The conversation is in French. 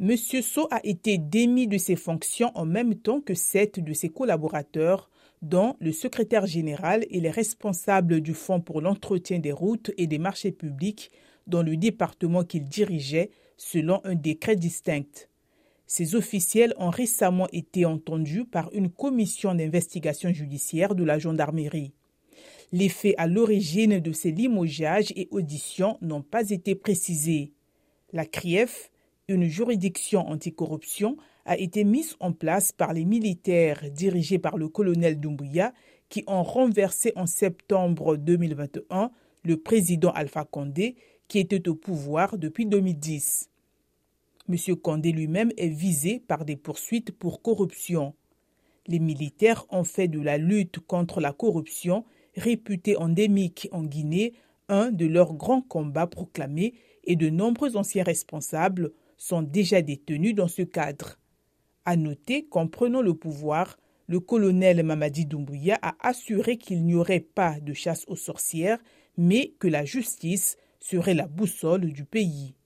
M. So a été démis de ses fonctions en même temps que sept de ses collaborateurs, dont le secrétaire général et les responsables du Fonds pour l'entretien des routes et des marchés publics dans le département qu'il dirigeait, selon un décret distinct. Ces officiels ont récemment été entendus par une commission d'investigation judiciaire de la gendarmerie. Les faits à l'origine de ces limogeages et auditions n'ont pas été précisés. La CRIEF, une juridiction anticorruption a été mise en place par les militaires dirigés par le colonel Doumbouya qui ont renversé en septembre 2021 le président Alpha Condé qui était au pouvoir depuis 2010. M. Condé lui-même est visé par des poursuites pour corruption. Les militaires ont fait de la lutte contre la corruption, réputée endémique en Guinée, un de leurs grands combats proclamés et de nombreux anciens responsables sont déjà détenus dans ce cadre. À noter qu'en prenant le pouvoir, le colonel Mamadi Doumbouya a assuré qu'il n'y aurait pas de chasse aux sorcières, mais que la justice serait la boussole du pays.